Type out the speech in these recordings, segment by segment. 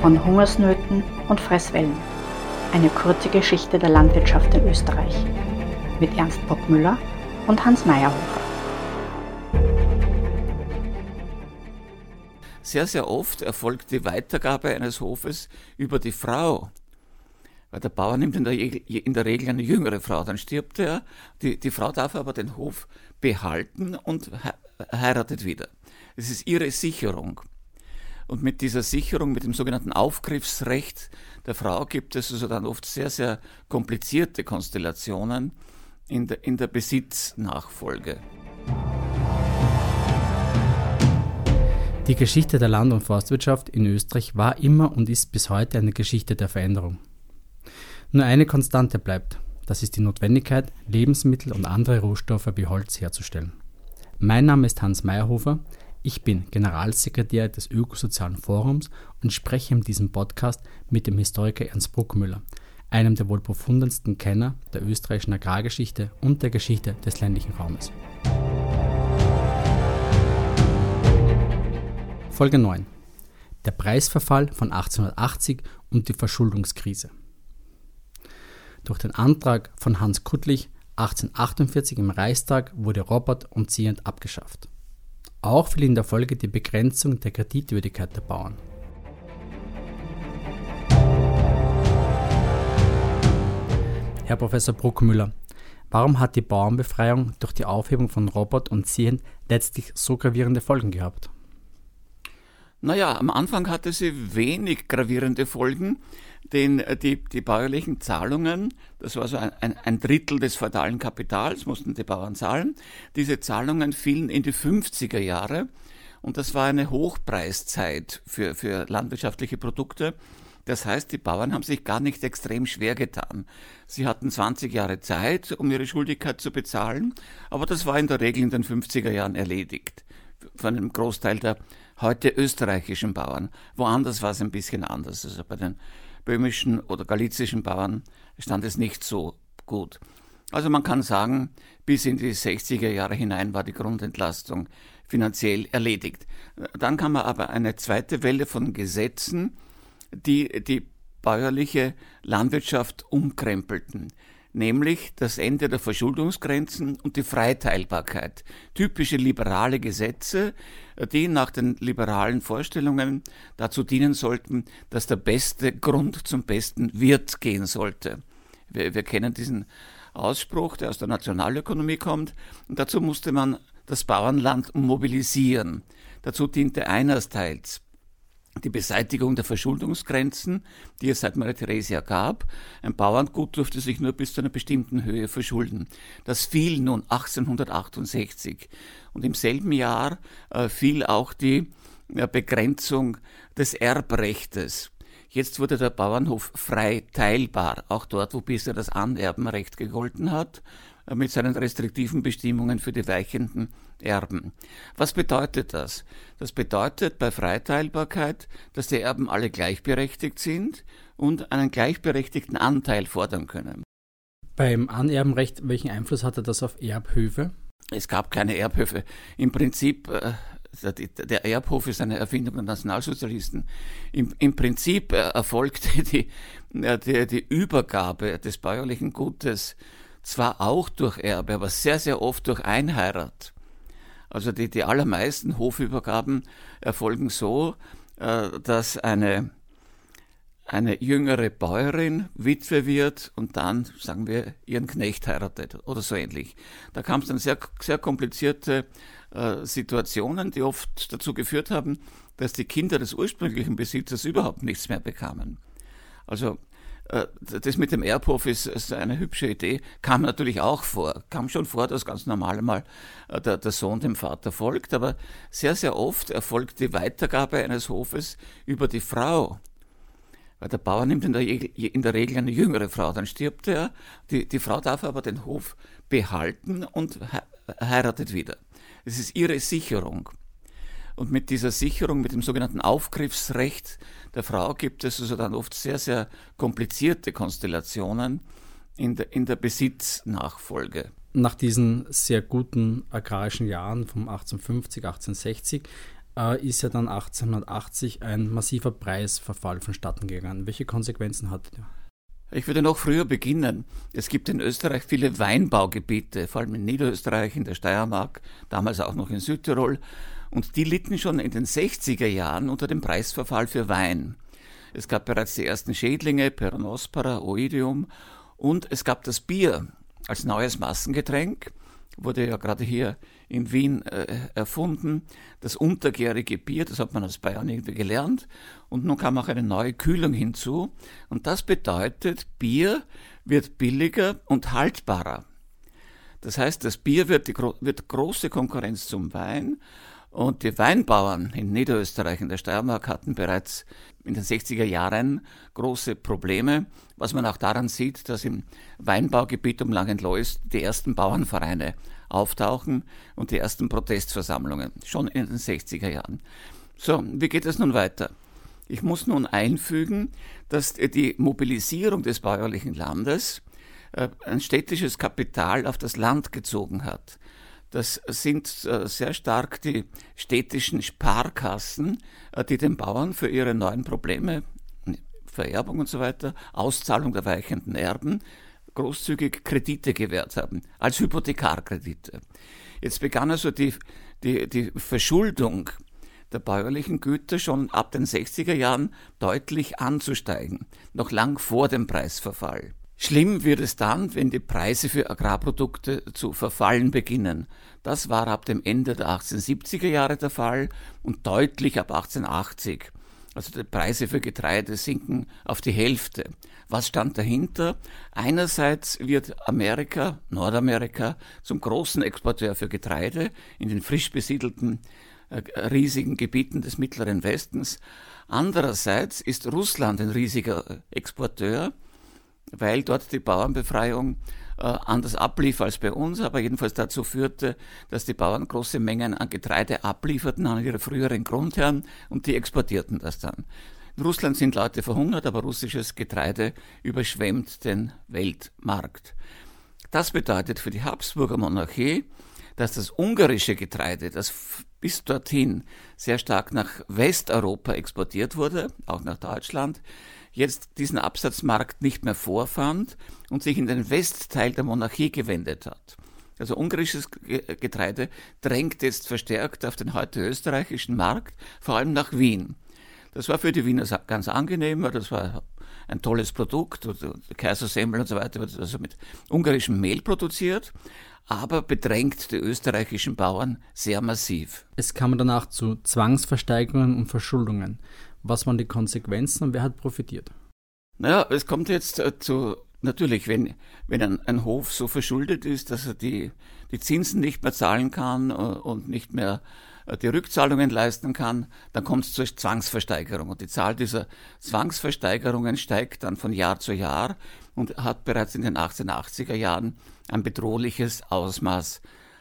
von Hungersnöten und Fresswellen. Eine kurze Geschichte der Landwirtschaft in Österreich mit Ernst Bockmüller und Hans Meyerhofer. Sehr, sehr oft erfolgt die Weitergabe eines Hofes über die Frau. Weil der Bauer nimmt in der, in der Regel eine jüngere Frau, dann stirbt er. Die, die Frau darf aber den Hof behalten und heiratet wieder. Es ist ihre Sicherung. Und mit dieser Sicherung, mit dem sogenannten Aufgriffsrecht der Frau gibt es also dann oft sehr, sehr komplizierte Konstellationen in der, in der Besitznachfolge. Die Geschichte der Land- und Forstwirtschaft in Österreich war immer und ist bis heute eine Geschichte der Veränderung. Nur eine Konstante bleibt, das ist die Notwendigkeit, Lebensmittel und andere Rohstoffe wie Holz herzustellen. Mein Name ist Hans Meyerhofer, ich bin Generalsekretär des Ökosozialen Forums und spreche in diesem Podcast mit dem Historiker Ernst Bruckmüller, einem der wohl profundensten Kenner der österreichischen Agrargeschichte und der Geschichte des ländlichen Raumes. Folge 9. Der Preisverfall von 1880 und die Verschuldungskrise. Durch den Antrag von Hans Kuttlich 1848 im Reichstag wurde Robert und Zehent abgeschafft. Auch fiel in der Folge die Begrenzung der Kreditwürdigkeit der Bauern. Herr Professor Bruckmüller, warum hat die Bauernbefreiung durch die Aufhebung von Robert und Ziehen letztlich so gravierende Folgen gehabt? Naja, am Anfang hatte sie wenig gravierende Folgen, denn äh, die, die bäuerlichen Zahlungen, das war so ein, ein, ein Drittel des feudalen Kapitals, mussten die Bauern zahlen. Diese Zahlungen fielen in die 50er Jahre und das war eine Hochpreiszeit für, für landwirtschaftliche Produkte. Das heißt, die Bauern haben sich gar nicht extrem schwer getan. Sie hatten 20 Jahre Zeit, um ihre Schuldigkeit zu bezahlen, aber das war in der Regel in den 50er Jahren erledigt. Von einem Großteil der heute österreichischen Bauern. Woanders war es ein bisschen anders. Also bei den böhmischen oder galizischen Bauern stand es nicht so gut. Also man kann sagen, bis in die 60er Jahre hinein war die Grundentlastung finanziell erledigt. Dann kam aber eine zweite Welle von Gesetzen, die die bäuerliche Landwirtschaft umkrempelten nämlich das Ende der Verschuldungsgrenzen und die Freiteilbarkeit. Typische liberale Gesetze, die nach den liberalen Vorstellungen dazu dienen sollten, dass der beste Grund zum besten Wirt gehen sollte. Wir, wir kennen diesen Ausspruch, der aus der Nationalökonomie kommt, und dazu musste man das Bauernland mobilisieren. Dazu diente einerseits die Beseitigung der Verschuldungsgrenzen, die es seit Maria Theresia gab. Ein Bauerngut durfte sich nur bis zu einer bestimmten Höhe verschulden. Das fiel nun 1868 und im selben Jahr äh, fiel auch die äh, Begrenzung des Erbrechtes. Jetzt wurde der Bauernhof frei teilbar, auch dort, wo bisher das Anerbenrecht gegolten hat, mit seinen restriktiven Bestimmungen für die weichenden Erben. Was bedeutet das? Das bedeutet bei Freiteilbarkeit, dass die Erben alle gleichberechtigt sind und einen gleichberechtigten Anteil fordern können. Beim Anerbenrecht, welchen Einfluss hatte das auf Erbhöfe? Es gab keine Erbhöfe. Im Prinzip, äh, der Erbhof ist eine Erfindung der Nationalsozialisten. Im, im Prinzip äh, erfolgte die, die, die Übergabe des bäuerlichen Gutes zwar auch durch Erbe, aber sehr, sehr oft durch Einheirat. Also die, die allermeisten Hofübergaben erfolgen so, äh, dass eine, eine jüngere Bäuerin Witwe wird und dann, sagen wir, ihren Knecht heiratet oder so ähnlich. Da kam es dann sehr, sehr komplizierte äh, Situationen, die oft dazu geführt haben, dass die Kinder des ursprünglichen Besitzers überhaupt nichts mehr bekamen. Also das mit dem Erbhof ist, ist, eine hübsche Idee, kam natürlich auch vor. Kam schon vor, dass ganz normal mal äh, der, der, Sohn dem Vater folgt, aber sehr, sehr oft erfolgt die Weitergabe eines Hofes über die Frau. Weil der Bauer nimmt in der, in der Regel eine jüngere Frau, dann stirbt er, die, die Frau darf aber den Hof behalten und heiratet wieder. Es ist ihre Sicherung. Und mit dieser Sicherung, mit dem sogenannten Aufgriffsrecht der Frau gibt es also dann oft sehr, sehr komplizierte Konstellationen in der, in der Besitznachfolge. Nach diesen sehr guten agrarischen Jahren von 1850, 1860 äh, ist ja dann 1880 ein massiver Preisverfall vonstatten gegangen. Welche Konsequenzen hatte der? Ich würde noch früher beginnen. Es gibt in Österreich viele Weinbaugebiete, vor allem in Niederösterreich, in der Steiermark, damals auch noch in Südtirol. Und die litten schon in den 60er Jahren unter dem Preisverfall für Wein. Es gab bereits die ersten Schädlinge, Peronospora, Oidium, und es gab das Bier als neues Massengetränk wurde ja gerade hier in Wien äh, erfunden. Das untergärige Bier, das hat man aus Bayern irgendwie gelernt. Und nun kam auch eine neue Kühlung hinzu. Und das bedeutet, Bier wird billiger und haltbarer. Das heißt, das Bier wird, die, wird große Konkurrenz zum Wein. Und die Weinbauern in Niederösterreich, in der Steiermark, hatten bereits in den 60er Jahren große Probleme, was man auch daran sieht, dass im Weinbaugebiet um Langenlois die ersten Bauernvereine auftauchen und die ersten Protestversammlungen, schon in den 60er Jahren. So, wie geht es nun weiter? Ich muss nun einfügen, dass die Mobilisierung des bäuerlichen Landes äh, ein städtisches Kapital auf das Land gezogen hat. Das sind äh, sehr stark die städtischen Sparkassen, äh, die den Bauern für ihre neuen Probleme, Vererbung und so weiter, Auszahlung der weichenden Erben, großzügig Kredite gewährt haben, als Hypothekarkredite. Jetzt begann also die, die, die Verschuldung der bäuerlichen Güter schon ab den 60er Jahren deutlich anzusteigen, noch lang vor dem Preisverfall. Schlimm wird es dann, wenn die Preise für Agrarprodukte zu verfallen beginnen. Das war ab dem Ende der 1870er Jahre der Fall und deutlich ab 1880. Also die Preise für Getreide sinken auf die Hälfte. Was stand dahinter? Einerseits wird Amerika, Nordamerika, zum großen Exporteur für Getreide in den frisch besiedelten äh, riesigen Gebieten des mittleren Westens. Andererseits ist Russland ein riesiger Exporteur weil dort die Bauernbefreiung äh, anders ablief als bei uns, aber jedenfalls dazu führte, dass die Bauern große Mengen an Getreide ablieferten an ihre früheren Grundherren und die exportierten das dann. In Russland sind Leute verhungert, aber russisches Getreide überschwemmt den Weltmarkt. Das bedeutet für die Habsburger Monarchie, dass das ungarische Getreide, das bis dorthin sehr stark nach Westeuropa exportiert wurde, auch nach Deutschland, jetzt diesen Absatzmarkt nicht mehr vorfand und sich in den Westteil der Monarchie gewendet hat. Also ungarisches Getreide drängt jetzt verstärkt auf den heute österreichischen Markt, vor allem nach Wien. Das war für die Wiener ganz angenehm, das war ein tolles Produkt, Kaisersemmel und so weiter, also mit ungarischem Mehl produziert, aber bedrängt die österreichischen Bauern sehr massiv. Es kam danach zu Zwangsversteigerungen und Verschuldungen. Was waren die Konsequenzen und wer hat profitiert? Naja, es kommt jetzt äh, zu, natürlich, wenn, wenn ein, ein, Hof so verschuldet ist, dass er die, die Zinsen nicht mehr zahlen kann äh, und nicht mehr äh, die Rückzahlungen leisten kann, dann kommt es zur Zwangsversteigerung. Und die Zahl dieser Zwangsversteigerungen steigt dann von Jahr zu Jahr und hat bereits in den 1880er Jahren ein bedrohliches Ausmaß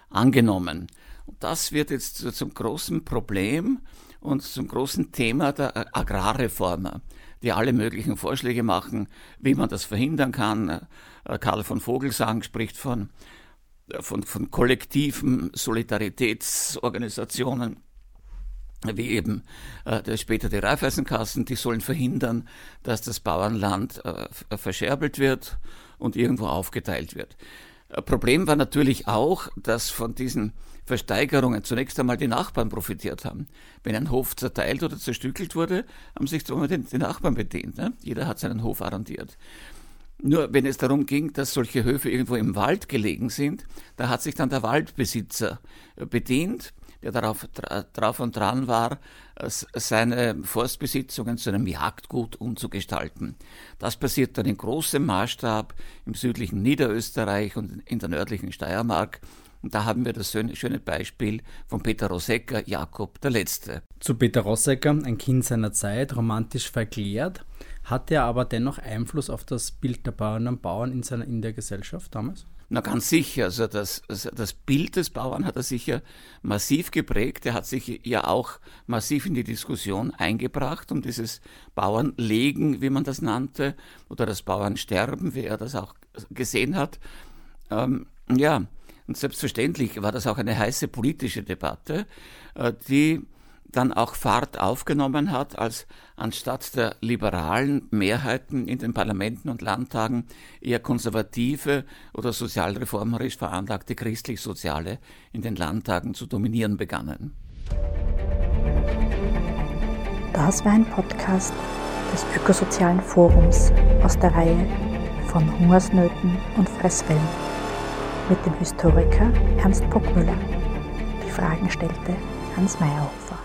angenommen. Und das wird jetzt zum großen Problem und zum großen Thema der Agrarreformer, die alle möglichen Vorschläge machen, wie man das verhindern kann. Äh, Karl von Vogelsang spricht von, äh, von, von kollektiven Solidaritätsorganisationen wie eben äh, später die Raiffeisenkassen, die sollen verhindern, dass das Bauernland äh, verscherbelt wird und irgendwo aufgeteilt wird. Problem war natürlich auch, dass von diesen Versteigerungen zunächst einmal die Nachbarn profitiert haben. Wenn ein Hof zerteilt oder zerstückelt wurde, haben sich die Nachbarn bedient. Ne? Jeder hat seinen Hof arrondiert. Nur wenn es darum ging, dass solche Höfe irgendwo im Wald gelegen sind, da hat sich dann der Waldbesitzer bedient, der darauf, drauf und dran war, seine Forstbesitzungen zu einem Jagdgut umzugestalten. Das passiert dann in großem Maßstab im südlichen Niederösterreich und in der nördlichen Steiermark und da haben wir das schöne Beispiel von Peter Rosecker, Jakob der Letzte. Zu Peter Rosecker, ein Kind seiner Zeit, romantisch verklärt, hatte er aber dennoch Einfluss auf das Bild der Bauern und Bauern in, seiner, in der Gesellschaft damals? Na ganz sicher, also das, das Bild des Bauern hat er sicher massiv geprägt. Er hat sich ja auch massiv in die Diskussion eingebracht um dieses Bauernlegen, wie man das nannte, oder das Bauernsterben, wie er das auch gesehen hat. Ähm, ja, und selbstverständlich war das auch eine heiße politische Debatte, äh, die dann auch Fahrt aufgenommen hat, als anstatt der liberalen Mehrheiten in den Parlamenten und Landtagen eher konservative oder sozialreformerisch veranlagte christlich-soziale in den Landtagen zu dominieren begannen. Das war ein Podcast des Ökosozialen Forums aus der Reihe von Hungersnöten und Fresswellen mit dem Historiker Ernst Bockmüller. Die Fragen stellte Hans Meyerhofer.